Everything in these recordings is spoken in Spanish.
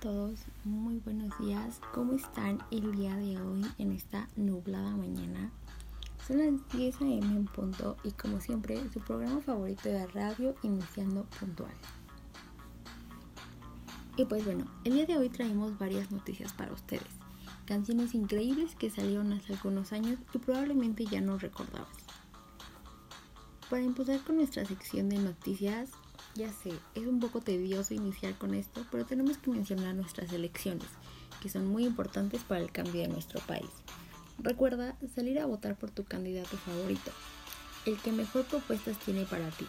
todos, muy buenos días. ¿Cómo están el día de hoy en esta nublada mañana? Son las 10 a.m. en punto y como siempre su programa favorito de radio iniciando puntual. Y pues bueno, el día de hoy traemos varias noticias para ustedes. Canciones increíbles que salieron hace algunos años y probablemente ya no recordabas. Para empezar con nuestra sección de noticias, ya sé, es un poco tedioso iniciar con esto, pero tenemos que mencionar nuestras elecciones, que son muy importantes para el cambio de nuestro país. Recuerda salir a votar por tu candidato favorito, el que mejor propuestas tiene para ti.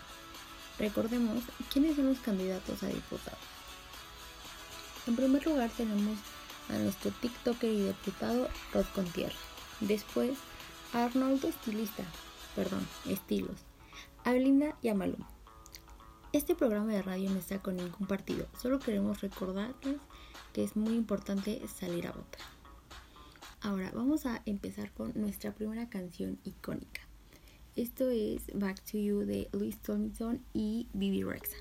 Recordemos quiénes son los candidatos a diputados. En primer lugar tenemos a nuestro TikToker y diputado Rod Contier. Después a Arnoldo Estilista, perdón, Estilos, a Belinda y a Maluma. Este programa de radio no está con ningún partido, solo queremos recordarles que es muy importante salir a votar. Ahora vamos a empezar con nuestra primera canción icónica. Esto es Back to You de Luis Tomlinson y Bibi Rexa.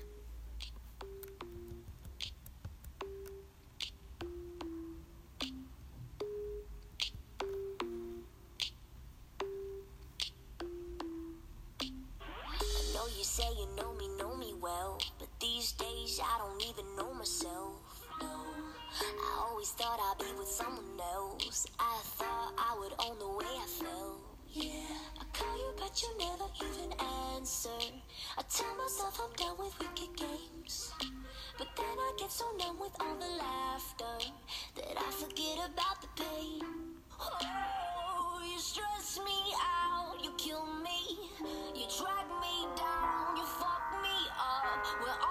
I don't even know myself. No, I always thought I'd be with someone else. I thought I would own the way I felt. Yeah, I call you, but you never even answer. I tell myself I'm done with wicked games. But then I get so numb with all the laughter that I forget about the pain. Oh, you stress me out, you kill me, you drag me down, you fuck me up. We're all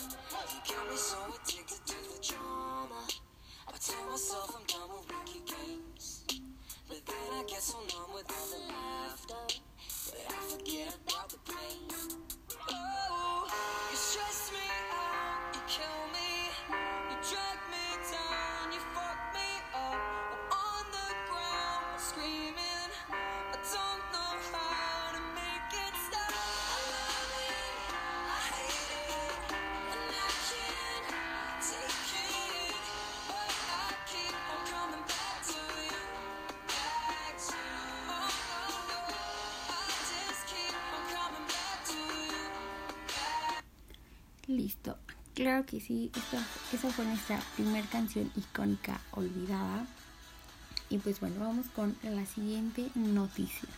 You got me so addicted to the drama. I tell myself I'm done with Listo. Claro que sí, esa fue nuestra primera canción icónica olvidada. Y pues bueno, vamos con la siguiente noticia.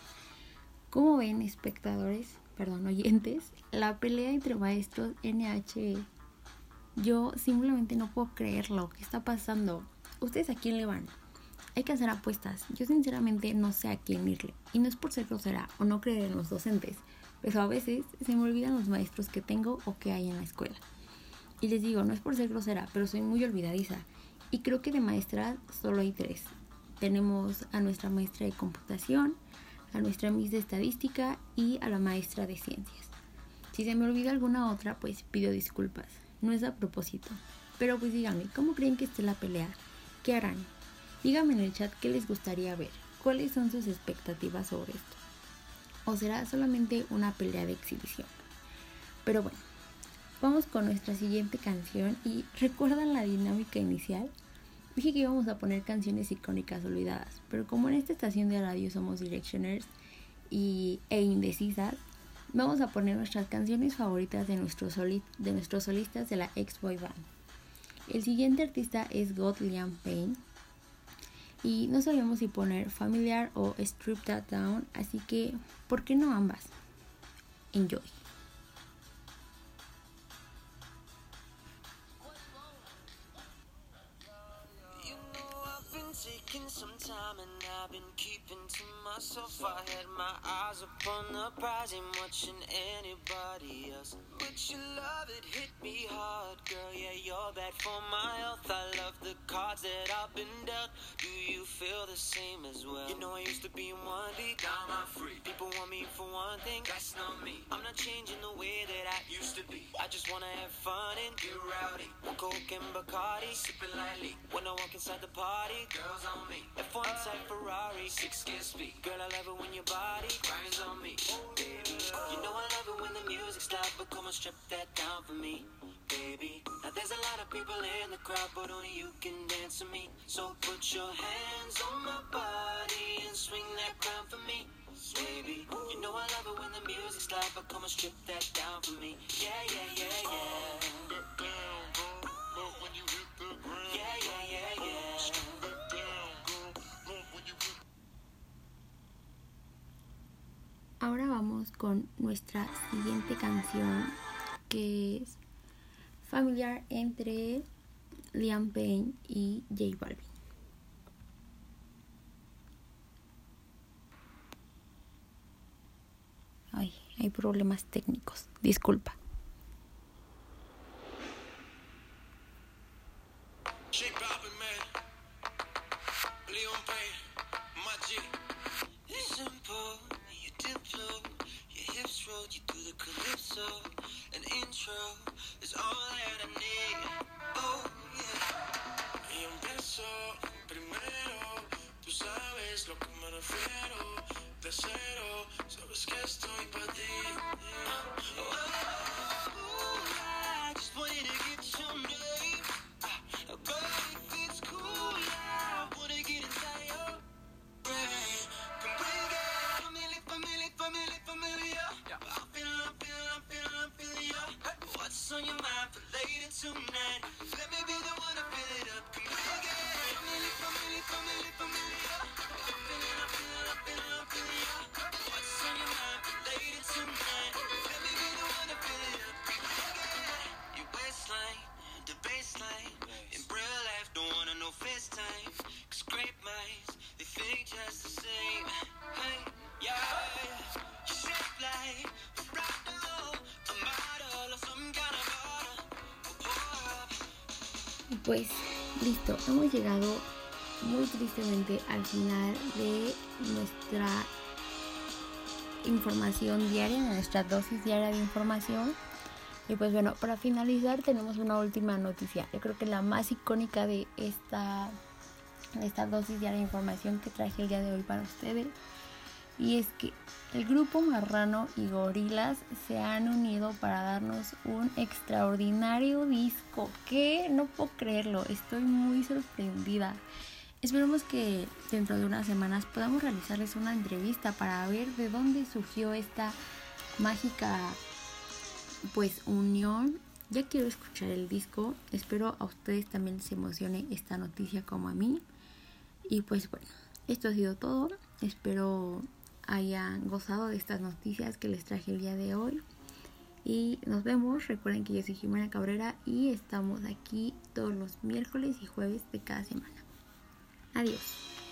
Como ven, espectadores, perdón, oyentes, la pelea entre maestros NHE. Yo simplemente no puedo creerlo. ¿Qué está pasando? ¿Ustedes a quién le van? Hay que hacer apuestas. Yo sinceramente no sé a quién irle. Y no es por ser grosera o no creer en los docentes, pero a veces se me olvidan los maestros que tengo o que hay en la escuela. Y les digo, no es por ser grosera, pero soy muy olvidadiza. Y creo que de maestras solo hay tres. Tenemos a nuestra maestra de computación, a nuestra miss de estadística y a la maestra de ciencias. Si se me olvida alguna otra, pues pido disculpas. No es a propósito. Pero pues díganme, ¿cómo creen que esté la pelea? ¿Qué harán? Díganme en el chat qué les gustaría ver. ¿Cuáles son sus expectativas sobre esto? O será solamente una pelea de exhibición. Pero bueno, vamos con nuestra siguiente canción y ¿recuerdan la dinámica inicial? Dije que íbamos a poner canciones icónicas olvidadas, pero como en esta estación de radio somos directioners y, e indecisas, vamos a poner nuestras canciones favoritas de, nuestros de nuestros solistas de la ex-boy band. El siguiente artista es God Liam Payne, y no sabíamos si poner familiar o strip that down, así que ¿por qué no ambas? Enjoy. Taking some time and I've been keeping to myself. I had my eyes upon the prize, ain't watching anybody else. But your love, it hit me hard, girl. Yeah, you're bad for my health. I love the cards that I've been dealt. Do you feel the same as well? You know I used to be in one deep, down my free. People want me for one thing, that's not me. I'm not changing the way that I used to be. I just wanna have fun and get rowdy. Coke and Bacardi, sipping lightly. When I walk inside the party, girls on me. F1 type Ferrari, six gear speed. Girl, I love it when your body grinds on me. Baby, you know I love it when the music's loud, but come on, strip that down for me. Baby, now there's a lot of people in the crowd, but only you can dance with me. So put your hands on my body and swing that crown for me. Baby, you know I love it when the music's loud, but come on, strip that down for me. Yeah, yeah, yeah, yeah. That down, bro. But when you hit Yeah, yeah, yeah, con nuestra siguiente canción que es familiar entre Liam Payne y J Balvin. Ay, hay problemas técnicos. Disculpa. Pues listo, hemos llegado muy tristemente al final de nuestra información diaria, nuestra dosis diaria de información. Y pues bueno, para finalizar tenemos una última noticia. Yo creo que la más icónica de esta, de esta dosis diaria de información que traje el día de hoy para ustedes. Y es que el grupo Marrano y Gorilas se han unido para darnos un extraordinario disco. Que no puedo creerlo, estoy muy sorprendida. Esperemos que dentro de unas semanas podamos realizarles una entrevista para ver de dónde surgió esta mágica pues unión. Ya quiero escuchar el disco. Espero a ustedes también les emocione esta noticia como a mí. Y pues bueno, esto ha sido todo. Espero hayan gozado de estas noticias que les traje el día de hoy. Y nos vemos. Recuerden que yo soy Jimena Cabrera y estamos aquí todos los miércoles y jueves de cada semana. Adiós.